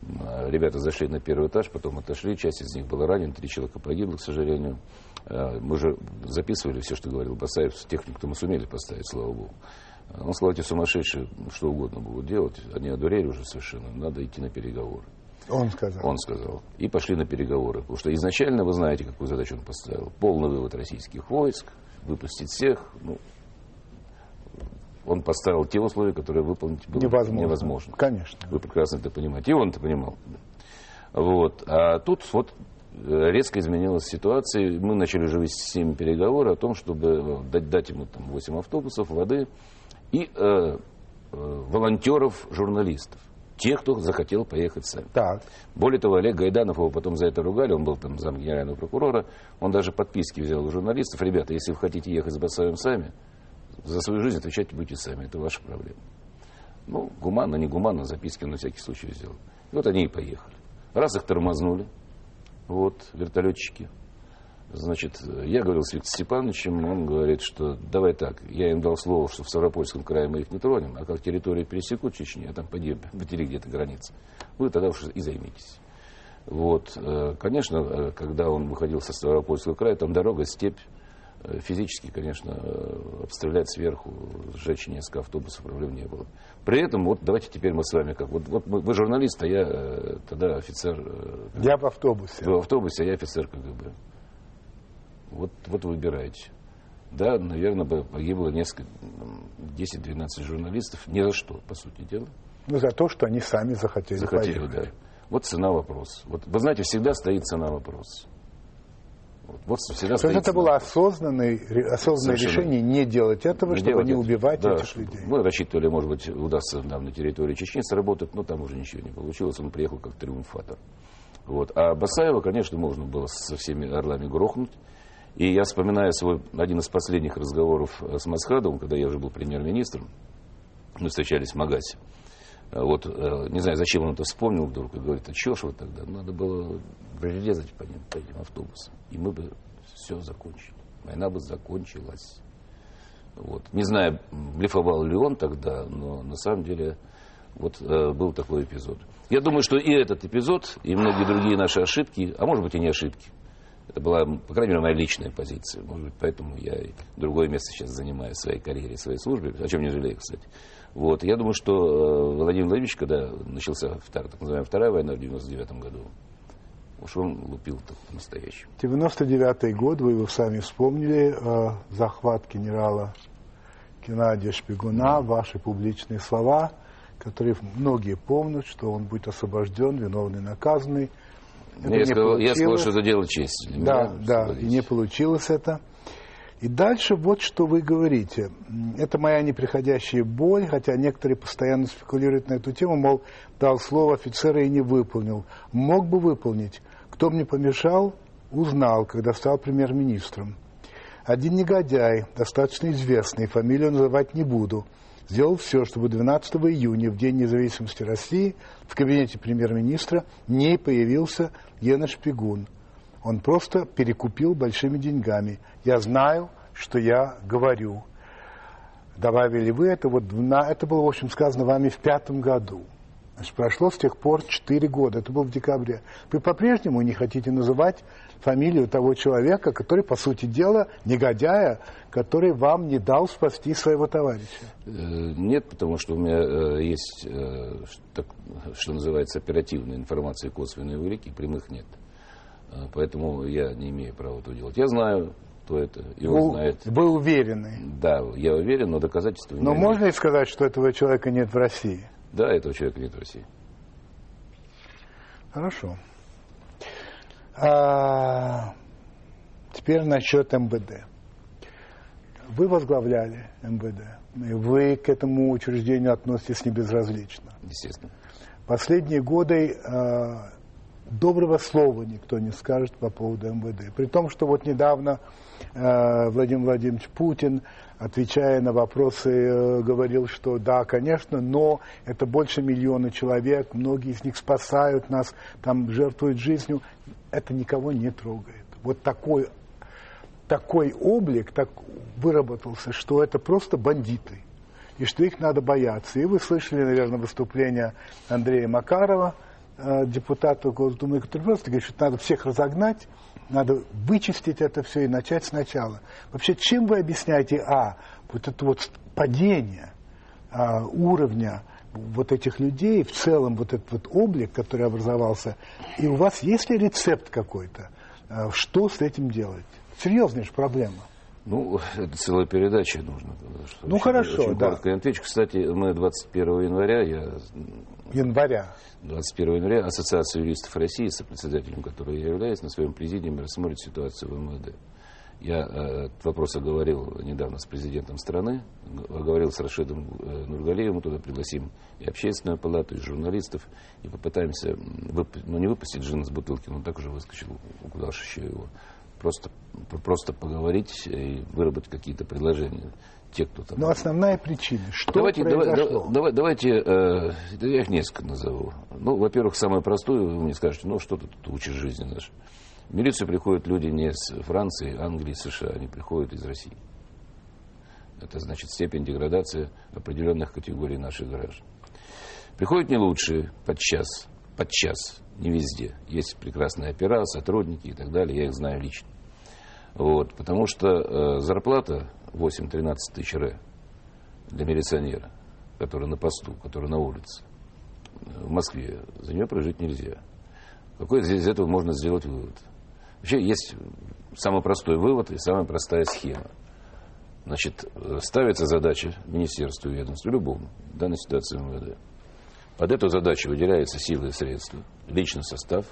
Ребята зашли на первый этаж, потом отошли, часть из них была ранена, три человека погибло, к сожалению. А, мы же записывали все, что говорил Басаев, технику мы сумели поставить, слава богу. Он сказал, эти сумасшедшие что угодно будут делать, они одурели уже совершенно, надо идти на переговоры. Он сказал. Он сказал. И пошли на переговоры. Потому что изначально, вы знаете, какую задачу он поставил. Полный вывод российских войск, выпустить всех. Ну, он поставил те условия, которые выполнить было невозможно. невозможно. Конечно. Вы прекрасно это понимаете. И он это понимал. Вот. А тут вот э, резко изменилась ситуация. Мы начали уже вести с ними переговоры о том, чтобы дать, дать ему там, 8 автобусов, воды и э, э, волонтеров, журналистов. Те, кто захотел поехать сами. Так. Более того, Олег Гайданов, его потом за это ругали, он был там зам генерального прокурора, он даже подписки взял у журналистов. Ребята, если вы хотите ехать с Басаевым сами, за свою жизнь отвечать будете сами, это ваша проблема. Ну, гуманно, не гуманно, записки на всякий случай сделал. И вот они и поехали. Раз их тормознули, вот, вертолетчики. Значит, я говорил с Виктором Степановичем, он говорит, что давай так, я им дал слово, что в Ставропольском крае мы их не тронем, а как территорию пересекут Чечни, а там потери где-то границы, вы тогда уж и займитесь. Вот, э, конечно, э, когда он выходил со Ставропольского края, там дорога, степь, э, физически, конечно, обстрелять сверху, сжечь несколько автобусов, проблем не было. При этом, вот давайте теперь мы с вами как, вот, вот вы журналист, а я тогда офицер. Я в автобусе. Вы в автобусе, а я офицер КГБ. Вот, вот выбирайте. Да, наверное, бы погибло несколько, 10-12 журналистов. Не за что, по сути дела. Ну, за то, что они сами захотели Захотели, поехать. да. Вот цена вопроса. Вот, вы знаете, всегда стоит цена вопроса. Вот, вот всегда То есть это было осознанное, осознанное решение не делать этого, не чтобы делать не это. убивать да, этих людей. Мы рассчитывали, может быть, удастся нам на территории Чечни сработать, но там уже ничего не получилось. Он приехал как триумфатор. Вот. А Басаева, конечно, можно было со всеми орлами грохнуть. И я вспоминаю свой один из последних разговоров с Масхадовым, когда я уже был премьер-министром. Мы встречались в Магасе. Вот, э, не знаю, зачем он это вспомнил вдруг, и говорит, а чего ж вот тогда? Надо было резать по, ним, по этим автобусам, и мы бы все закончили. Война бы закончилась. Вот. Не знаю, блефовал ли он тогда, но на самом деле вот э, был такой эпизод. Я думаю, что и этот эпизод, и многие другие наши ошибки, а может быть и не ошибки, это была, по крайней мере, моя личная позиция. Может быть, поэтому я другое место сейчас занимаю в своей карьере, в своей службе, о чем не жалею, кстати. Вот. Я думаю, что э, Владимир Владимирович, когда начался вторая, так называемая Вторая война в 99 году, уж он лупил так по-настоящему. 99 год, вы его сами вспомнили, э, захват генерала Геннадия Шпигуна, ваши публичные слова, которые многие помнят, что он будет освобожден, виновный, наказанный. Это я, сказал, я сказал, что это дело чести. Да, да, и не получилось это. И дальше вот что вы говорите. Это моя неприходящая боль, хотя некоторые постоянно спекулируют на эту тему, мол, дал слово офицера и не выполнил. Мог бы выполнить. Кто мне помешал, узнал, когда стал премьер-министром. Один негодяй, достаточно известный, фамилию называть не буду – сделал все, чтобы 12 июня, в День независимости России, в кабинете премьер-министра не появился Гена Шпигун. Он просто перекупил большими деньгами. Я знаю, что я говорю. Добавили вы это, вот на, это было, в общем, сказано вами в пятом году. Значит, прошло с тех пор четыре года, это было в декабре. Вы по-прежнему не хотите называть фамилию того человека, который, по сути дела, негодяя, который вам не дал спасти своего товарища? Э, нет, потому что у меня э, есть, э, что называется, оперативная информация, косвенные улики, прямых нет. Поэтому я не имею права это делать. Я знаю, кто это, и он знает. Вы уверены? Да, я уверен, но доказательств Но можно ли сказать, что этого человека нет в России? Да, этого человека нет в России. Хорошо. А, теперь насчет МВД. Вы возглавляли МВД. И вы к этому учреждению относитесь не безразлично. Естественно. Последние годы а, доброго слова никто не скажет по поводу МВД. При том, что вот недавно а, Владимир Владимирович Путин, отвечая на вопросы, э, говорил, что да, конечно, но это больше миллиона человек, многие из них спасают нас, там жертвуют жизнью это никого не трогает. Вот такой, такой облик так выработался, что это просто бандиты, и что их надо бояться. И вы слышали, наверное, выступление Андрея Макарова, э, депутата Госдумы, который просто говорит, что надо всех разогнать, надо вычистить это все и начать сначала. Вообще, чем вы объясняете, а, вот это вот падение а, уровня вот этих людей, в целом вот этот вот облик, который образовался, и у вас есть ли рецепт какой-то, э, что с этим делать? Серьезная же проблема. Ну, это целая передача нужно. Ну, очень, хорошо, очень да. Отвечу. Кстати, мы 21 января, я... Января. 21 января Ассоциация юристов России, сопредседателем которой я являюсь, на своем президиуме рассмотрит ситуацию в МВД. Я э, этот вопрос оговорил недавно с президентом страны, оговорил с Рашидом э, Нургалеевым, мы туда пригласим и общественную палату, и журналистов, и попытаемся, вып... ну не выпустить джин из бутылки, но так уже выскочил, куда еще его, просто, просто поговорить и выработать какие-то предложения. Те, кто там... Но основная причина, что давайте, произошло? Давай, давайте, э, я их несколько назову. Ну, во-первых, самое простое, вы мне скажете, ну, что ты тут учишь жизни нашей. В милицию приходят люди не из Франции, Англии, США, они приходят из России. Это значит степень деградации определенных категорий наших граждан. Приходят не лучшие подчас, подчас, не везде. Есть прекрасные опера, сотрудники и так далее, я их знаю лично. Вот, потому что э, зарплата 8-13 тысяч ре для милиционера, который на посту, который на улице, в Москве, за нее прожить нельзя. Какой из этого можно сделать вывод? Вообще есть самый простой вывод и самая простая схема. Значит, ставится задача министерству и ведомству, любому, в данной ситуации МВД. Под эту задачу выделяются силы и средства, личный состав,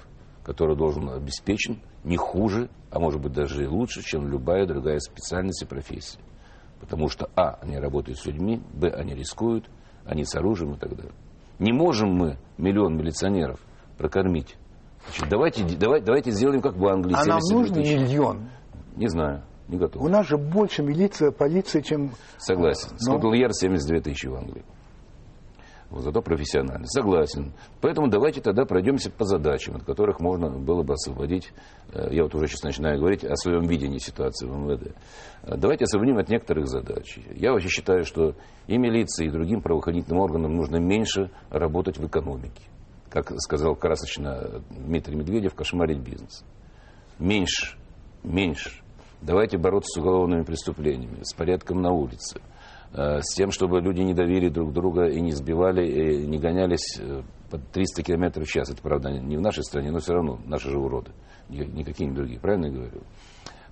который должен обеспечен не хуже, а может быть даже и лучше, чем любая другая специальность и профессия. Потому что, а, они работают с людьми, б, они рискуют, они с оружием и так далее. Не можем мы миллион милиционеров прокормить Значит, давайте, давай, давайте сделаем как в Англии. А нам нужен тысяч. миллион? Не знаю, не готов. У нас же больше милиция, полиция, чем... Согласен. Но... Скотланд-Ярд 72 тысячи в Англии. Зато профессионально. Согласен. Поэтому давайте тогда пройдемся по задачам, от которых можно было бы освободить. Э, я вот уже сейчас начинаю говорить о своем видении ситуации в МВД. Э, давайте освободим от некоторых задач. Я вообще считаю, что и милиции, и другим правоохранительным органам нужно меньше работать в экономике как сказал красочно Дмитрий Медведев, кошмарить бизнес. Меньше, меньше. Давайте бороться с уголовными преступлениями, с порядком на улице, с тем, чтобы люди не давили друг друга и не сбивали, и не гонялись э, под 300 км в час. Это, правда, не в нашей стране, но все равно наши же уроды, не другие. Правильно я говорю?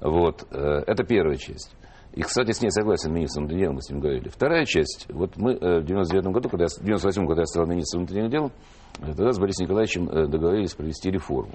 Вот. Э, это первая часть. И, кстати, с ней согласен министр внутренних дел, мы с ним говорили. Вторая часть. Вот мы в 99 году, когда в 98 году я стал министром внутренних дел, Тогда с Борисом Николаевичем э, договорились провести реформу.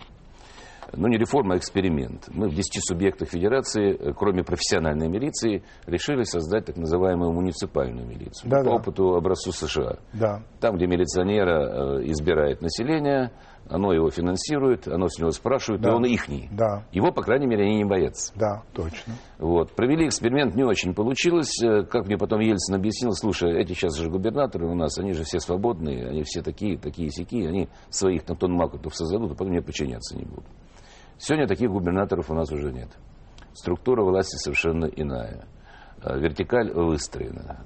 Ну, не реформа, а эксперимент. Мы в 10 субъектах федерации, э, кроме профессиональной милиции, решили создать так называемую муниципальную милицию. Да, по да. опыту образцу США. Да. Там, где милиционера э, избирает население, оно его финансирует, оно с него спрашивает, да. и он ихний. Да. Его, по крайней мере, они не боятся. Да, точно. Вот. Провели эксперимент, не очень получилось. Э, как мне потом Ельцин объяснил, слушай, эти сейчас же губернаторы у нас, они же все свободные, они все такие, такие сякие, они своих на тон макутов создадут, а потом мне подчиняться не будут. Сегодня таких губернаторов у нас уже нет. Структура власти совершенно иная. Э, вертикаль выстроена.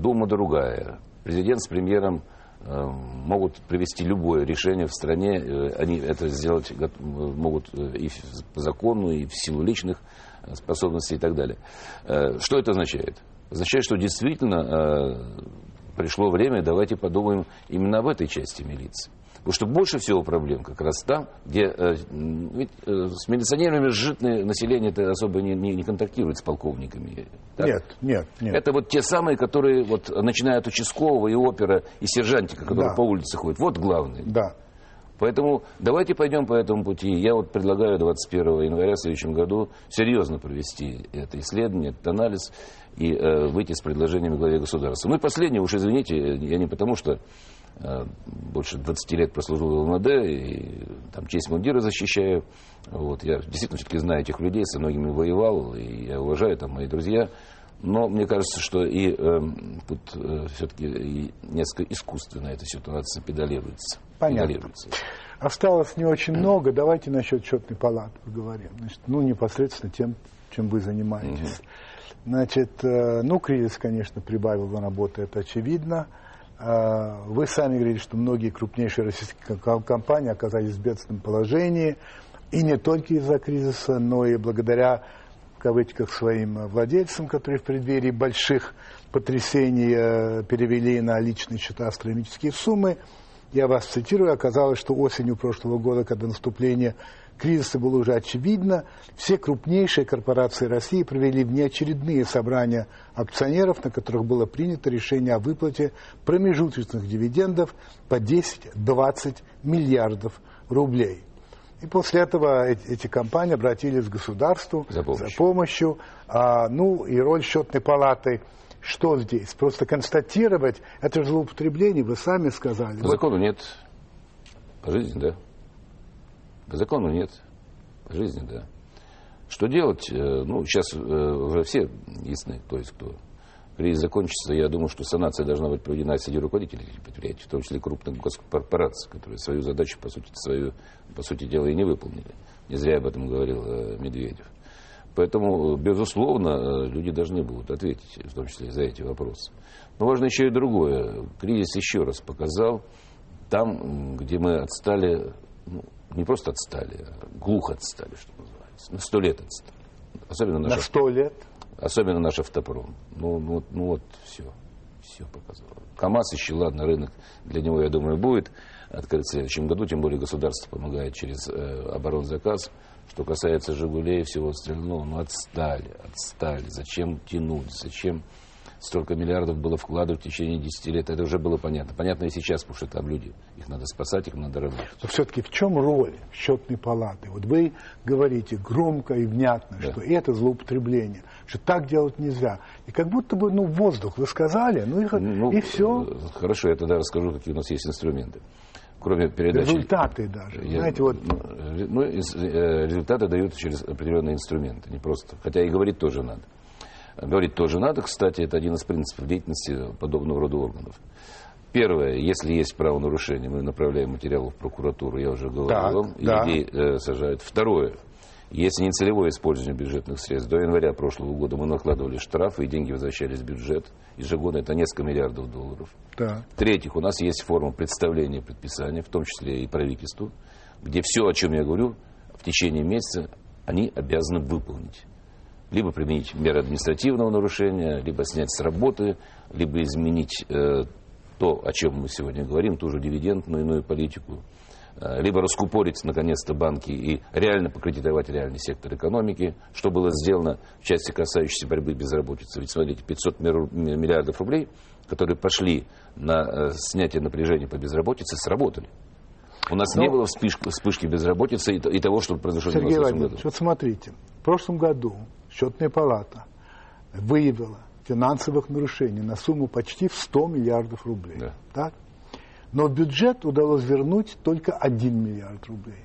Дума другая. Президент с премьером Э, могут привести любое решение в стране. Э, они это сделать могут и по закону, и в силу личных способностей и так далее. Что это означает? Означает, что действительно пришло время, давайте подумаем именно об этой части милиции. Потому что больше всего проблем как раз там, где э, ведь, э, с милиционерами житное население это особо не, не, не контактирует с полковниками. Так? Нет, нет, нет. Это вот те самые, которые вот начиная от участкового и опера, и сержантика, которые да. по улице ходят. Вот главное. Да. Поэтому давайте пойдем по этому пути. Я вот предлагаю 21 января в следующем году серьезно провести это исследование, этот анализ и э, выйти с предложениями главе государства. Ну и последнее, уж извините, я не потому что больше 20 лет прослужил в МВД, и там честь мундира защищаю. Вот, я действительно все-таки знаю этих людей, со многими воевал, и я уважаю, там, мои друзья. Но мне кажется, что и э, тут э, все-таки несколько искусственно эта ситуация педалируется. Понятно. Педалируется. Осталось не очень много. Давайте насчет счетной палаты поговорим. Значит, ну, непосредственно тем, чем вы занимаетесь. Угу. Значит, э, ну, кризис, конечно, прибавил работы, это очевидно. А, вы сами говорили, что многие крупнейшие российские компании оказались в бедственном положении, и не только из-за кризиса, но и благодаря, в кавычках, своим владельцам, которые в преддверии больших потрясений э, перевели на личные счета астрономические суммы. Я вас цитирую, оказалось, что осенью прошлого года, когда наступление кризиса было уже очевидно, все крупнейшие корпорации России провели внеочередные собрания акционеров, на которых было принято решение о выплате промежуточных дивидендов по 10-20 миллиардов рублей. И после этого эти, эти компании обратились к государству За помощью. за помощью. А, ну и роль счетной палаты. Что здесь? Просто констатировать, это же злоупотребление, вы сами сказали. По закону нет. По жизни, да. По закону нет. По жизни, да. Что делать? Э, Ну, сейчас э, уже все ясны, то есть кто. Кризис закончится, я думаю, что санация должна быть проведена среди руководителей предприятий, в том числе крупных госкорпораций, которые свою задачу, по сути, свою, по сути дела, и не выполнили. Не зря об этом говорил э, Медведев. Поэтому, безусловно, э, люди должны будут ответить, в том числе за эти вопросы. Но важно еще и другое. Кризис еще раз показал, там, где мы отстали, ну, не просто отстали, а глухо отстали, что называется. На сто лет отстали. Особенно на наша, сто лет. особенно наш автопром. Ну, ну, вот- ну вот все. Все показало. КАМАЗ еще, ладно, рынок для него, я думаю, будет открыт в следующем году, тем более государство помогает через э, оборонзаказ. Что касается «Жигулей» и всего остального, ну отстали, отстали. Зачем тянуть, зачем столько миллиардов было вкладывать в течение 10 лет, это уже было понятно. Понятно и сейчас, потому что там люди, их надо спасать, их надо работать. Но все-таки в чем роль счетной палаты? Вот вы говорите громко и внятно, Да. что это злоупотребление, что так делать нельзя. И как будто бы, ну, воздух вы сказали, ну и, Ну, и все. э, Хорошо, я тогда расскажу, какие у нас есть инструменты. Кроме передачи... Результаты даже. Я- Знаете, вот ну, ну, э, результаты дают через определенные инструменты, не просто. Хотя и говорить тоже надо. Говорить тоже надо, кстати, это один из принципов деятельности подобного рода органов. Первое, если есть правонарушение, мы направляем материалы в прокуратуру, я уже говорил Так, вам, и да. людей э, сажают. Второе, если не целевое использование бюджетных средств, до января прошлого года мы накладывали штрафы, и деньги возвращались в бюджет. Ежегодно это несколько миллиардов долларов. да. В-третьих, у нас есть форма представления предписания, в том числе и правительству, где все, о чем я говорю, в течение месяца они обязаны выполнить. Либо применить меры административного нарушения, либо снять с работы, либо изменить э, то, о чем мы сегодня говорим, ту же дивидендную иную политику, либо раскупорить наконец-то банки и реально покредитовать реальный сектор экономики, что было сделано в части касающейся борьбы с безработицей. Ведь смотрите, 500 мир- миллиардов рублей, которые пошли на э, снятие напряжения по безработице, сработали. У нас Но- не было вспышки, вспышки безработицы и, то- и того, что произошло в Сергей 20 Владимирович, году. вот смотрите, в прошлом году счетная палата выявила финансовых нарушений на сумму почти в 100 миллиардов рублей. Да. Так? Но в бюджет удалось вернуть только 1 миллиард рублей.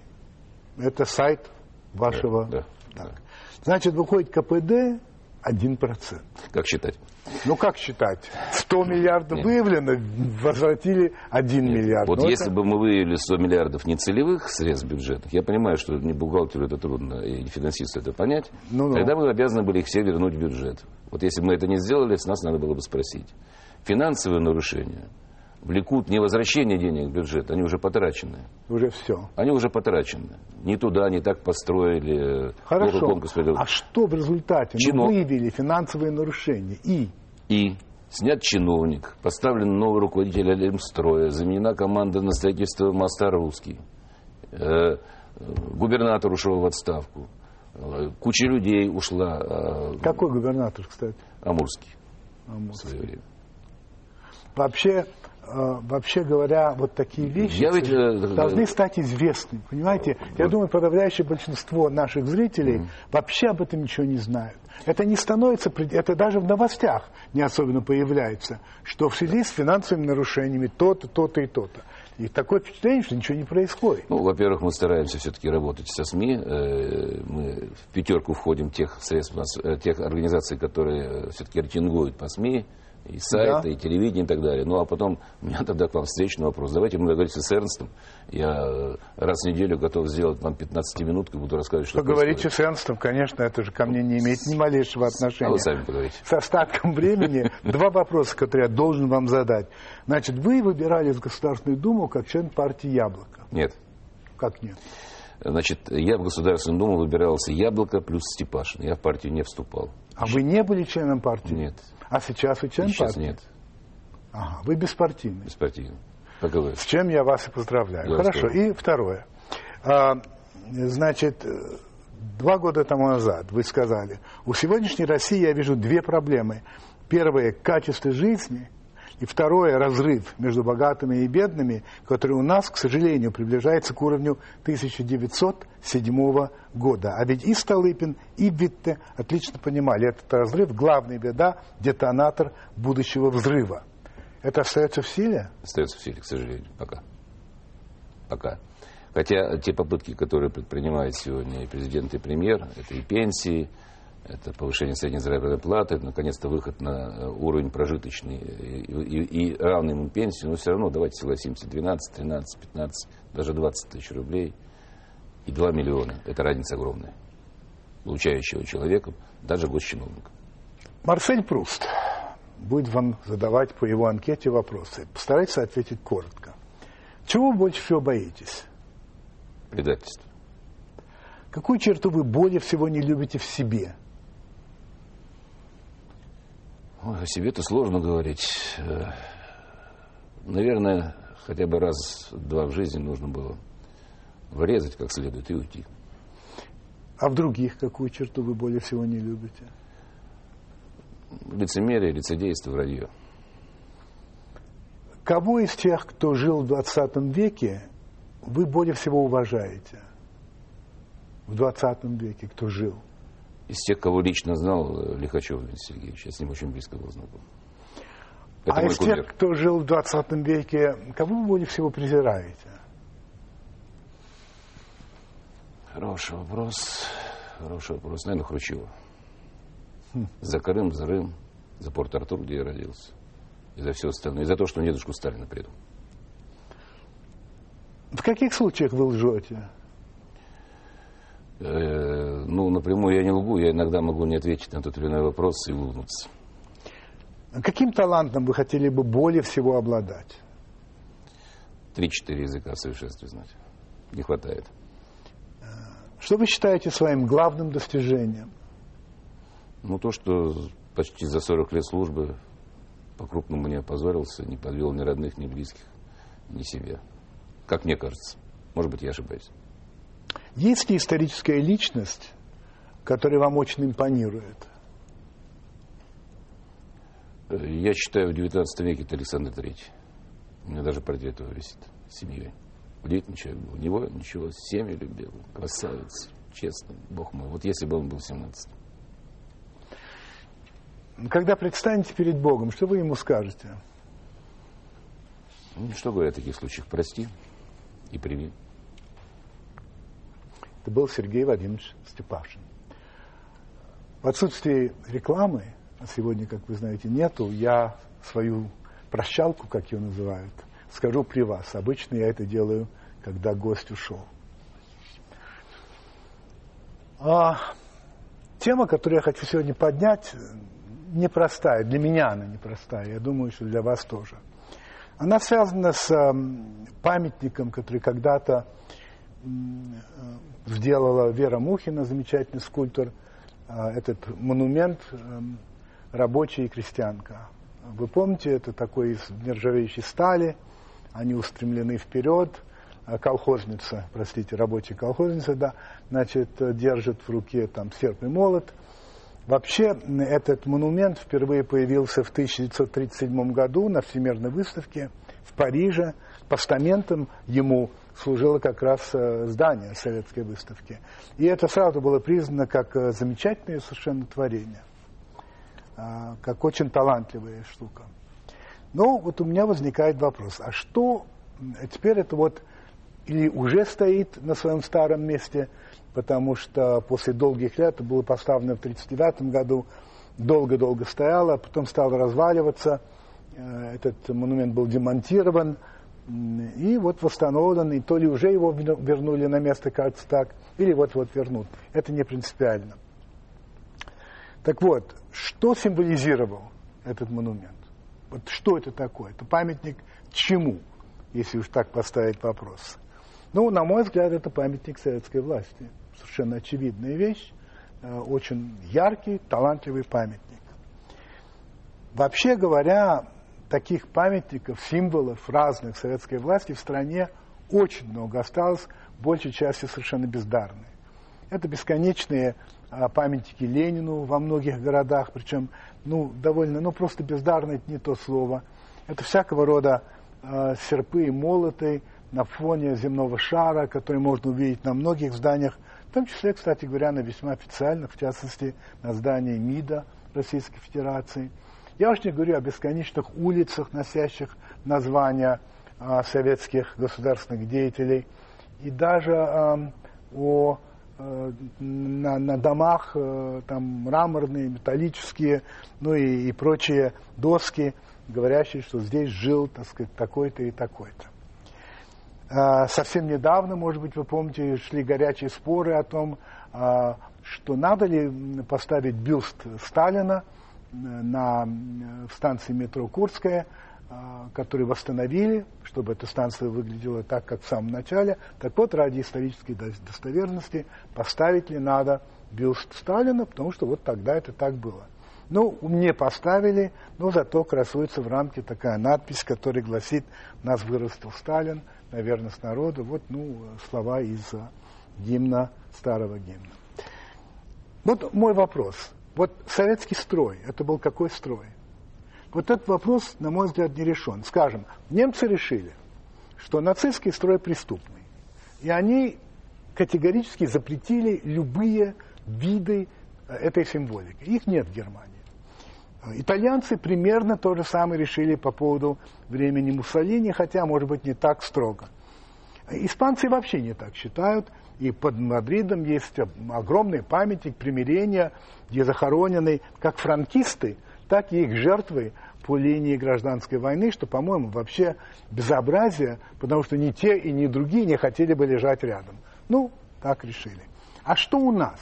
Это сайт вашего... Да, Так. Значит, выходит КПД 1%. Как считать? Ну, как считать? 100 миллиардов Нет. выявлено, возвратили 1 миллиард. Вот Ну, если это- бы мы выявили 100 миллиардов нецелевых средств бюджетных, я понимаю, что не бухгалтеру это трудно, и финансисту это понять, Ну-ну. тогда мы обязаны были их все вернуть в бюджет. Вот если бы мы это не сделали, с нас надо было бы спросить. Финансовые нарушения влекут не возвращение денег в бюджет, они уже потрачены. Уже все. Они уже потрачены. Не туда, не так построили. Хорошо. конкурс. А что в результате? Чино- Мы выявили финансовые нарушения. И И снят чиновник, поставлен новый руководитель Алимстроя, заменена команда на строительство моста «Русский». Э, губернатор ушел в отставку. Э, куча людей ушла. э, какой губернатор, кстати? Амурский в Амурский? свое время. Вообще, э, вообще говоря, вот такие вещи Я ведь, э, должны стать известными. Понимаете? Я думаю, подавляющее большинство наших зрителей вообще об этом ничего не знают. Это не становится, это даже в новостях не особенно появляется, что в связи с финансовыми нарушениями то-то, то-то и то-то. И такое впечатление, что ничего не происходит. Ну, во-первых, мы стараемся все-таки работать со СМИ. Э, Мы в пятерку входим тех средств, э, тех организаций, которые все-таки рейтингуют по СМИ, и сайты, Да. и телевидение, и так далее. Ну, а потом у меня тогда к вам встречный вопрос. Давайте мы договоримся с Эрнстом. Я э, раз в неделю готов сделать вам 15 минут и буду рассказывать, что Поговорите происходит. с Эрнстом, конечно, это же ко мне не имеет ни малейшего отношения. А вы сами поговорите. с остатком времени два вопроса, которые я должен вам задать. Значит, вы выбирали в Государственную Думу как член партии «Яблоко». Нет. Как нет? Значит, я в Государственную Думу выбирался Яблоко плюс Степашин. Я в партию не вступал. А вы не были членом партии? Нет. А сейчас вы член Сейчас партии? нет. Ага, вы беспартийный. И вы. С чем я вас и поздравляю. Я Хорошо. здорово. И второе. А, значит, два года тому назад вы сказали, у сегодняшней России я вижу две проблемы. Первое – качество жизни. И второе, разрыв между богатыми и бедными, который у нас, к сожалению, приближается к уровню 1907 года. А ведь и Столыпин, и Витте отлично понимали, этот разрыв – главная беда, детонатор будущего взрыва. Это остается в силе? Остается в силе, к сожалению, пока. Пока. Хотя те попытки, которые предпринимают сегодня и президент, и премьер, это и пенсии, это повышение средней заработной платы, наконец-то выход на э, уровень прожиточный и, и, и равный ему пенсии, но все равно давайте согласимся, 12, 13, 15, даже 20 тысяч рублей и 2 миллиона. Это разница огромная. Получающего человека, даже госчиновника. Марсель Пруст будет вам задавать по его анкете вопросы. Постарайтесь ответить коротко. Чего вы больше всего боитесь? Предательство. Какую черту вы более всего не любите в себе? Ой, о себе-то сложно говорить. Э, наверное, хотя бы раз-два в жизни нужно было врезать как следует и уйти. А в других какую черту вы более всего не любите? Лицемерие, лицедейство, вранье. Кого из тех, кто жил в 20 веке, вы более всего уважаете? В 20 веке, кто жил? Из тех, кого лично знал, э, Лихачев Леонид Сергеевич. Я с ним очень близко был знаком. Это а из кумир. тех, кто жил в 20 веке, кого вы более всего презираете? Хороший вопрос. Хороший вопрос. Наверное, Хрущева. Хм. За Крым, за Рым, за Порт-Артур, где я родился. И за все остальное. И за то, что дедушку Сталина предал. В каких случаях вы лжете? Э, ну, напрямую я не лгу, я иногда могу не ответить на тот или иной вопрос и улыбнуться. Каким талантом вы хотели бы более всего обладать? Три-четыре языка в совершенстве знать. Не хватает. Что вы считаете своим главным достижением? Ну, то, что почти за 40 лет службы по-крупному не опозорился, не подвел ни родных, ни близких, ни себя. Как мне кажется. Может быть, я ошибаюсь. Есть ли историческая личность, которая вам очень импонирует? Я считаю, в 19 веке это Александр Третий. У меня даже портрет его висит с семьей. Удивительный человек был. У него ничего, семью любил, красавец, честно, бог мой. Вот если бы он был 17 Когда предстанете перед Богом, что вы ему скажете? Ну, что говорят в таких случаях? Прости и прими. Это был Сергей Владимирович Степашин. В отсутствии рекламы, а сегодня, как вы знаете, нету, я свою прощалку, как ее называют, скажу при вас. Обычно я это делаю, когда гость ушел. А тема, которую я хочу сегодня поднять, непростая. Для меня она непростая. Я думаю, что для вас тоже. Она связана с памятником, который когда-то сделала Вера Мухина, замечательный скульптор, а, этот монумент эм, рабочая и крестьянка. Вы помните, это такой из нержавеющей стали, они устремлены вперед, а колхозница, простите, рабочая колхозница, да, значит, держит в руке там серп и молот. Вообще, этот монумент впервые появился в 1937 году на Всемирной выставке в Париже. Постаментом ему служило как раз э, здание советской выставки. И это сразу было признано как э, замечательное совершенно творение, а, как очень талантливая штука. Но вот у меня возникает вопрос, а что теперь это вот или уже стоит на своем старом месте, потому что после долгих лет это было поставлено в 1939 году, долго-долго стояло, а потом стало разваливаться, э, этот монумент был демонтирован, и вот восстановлен, и то ли уже его вернули на место, кажется так, или вот-вот вернут. Это не принципиально. Так вот, что символизировал этот монумент? Вот что это такое? Это памятник чему, если уж так поставить вопрос? Ну, на мой взгляд, это памятник советской власти. Совершенно очевидная вещь, э, очень яркий, талантливый памятник. Вообще говоря, таких памятников, символов разных советской власти в стране очень много осталось, большей части совершенно бездарные. Это бесконечные а, памятники Ленину во многих городах, причем, ну, довольно, ну, просто бездарно это не то слово. Это всякого рода э, серпы и молоты на фоне земного шара, который можно увидеть на многих зданиях, в том числе, кстати говоря, на весьма официальных, в частности, на здании МИДа Российской Федерации. Я уж не говорю о бесконечных улицах, носящих названия э, советских государственных деятелей, и даже э, о на, на домах э, там мраморные, металлические, ну и, и прочие доски, говорящие, что здесь жил, так сказать, такой-то и такой-то. А, совсем недавно, может быть, вы помните, шли горячие споры о том, а, что надо ли поставить бюст Сталина на станции метро Курская, а, который восстановили, чтобы эта станция выглядела так, как в самом начале. Так вот, ради исторической достоверности поставить ли надо бюст Сталина, потому что вот тогда это так было. Ну, мне поставили, но зато красуется в рамке такая надпись, которая гласит «Нас вырастил Сталин», наверное, с народа. Вот, ну, слова из гимна, старого гимна. Вот мой вопрос. Вот советский строй, это был какой строй? Вот этот вопрос, на мой взгляд, не решен. Скажем, немцы решили, что нацистский строй преступный. И они категорически запретили любые виды э, этой символики. Их нет в Германии. Итальянцы примерно то же самое решили по поводу времени Муссолини, хотя, может быть, не так строго. Испанцы вообще не так считают, и под Мадридом есть огромный памятник примирения, где захоронены как франкисты, так и их жертвы по линии гражданской войны, что, по-моему, вообще безобразие, потому что ни те и ни другие не хотели бы лежать рядом. Ну, так решили. А что у нас?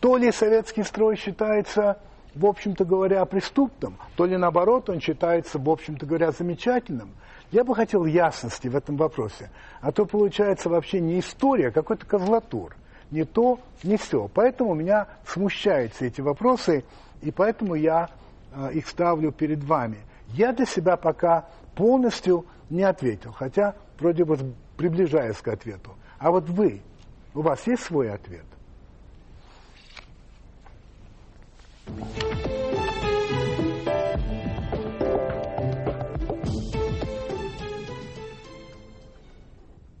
То ли советский строй считается, в общем-то говоря, преступным, то ли наоборот он считается, в общем-то говоря, замечательным. Я бы хотел ясности в этом вопросе. А то получается вообще не история, а какой-то козлатур. Не то, не все. Поэтому меня смущают все эти вопросы, и поэтому я Э, их ставлю перед вами. Я для себя пока полностью не ответил, хотя вроде бы приближаюсь к ответу. А вот вы, у вас есть свой ответ? Thank you.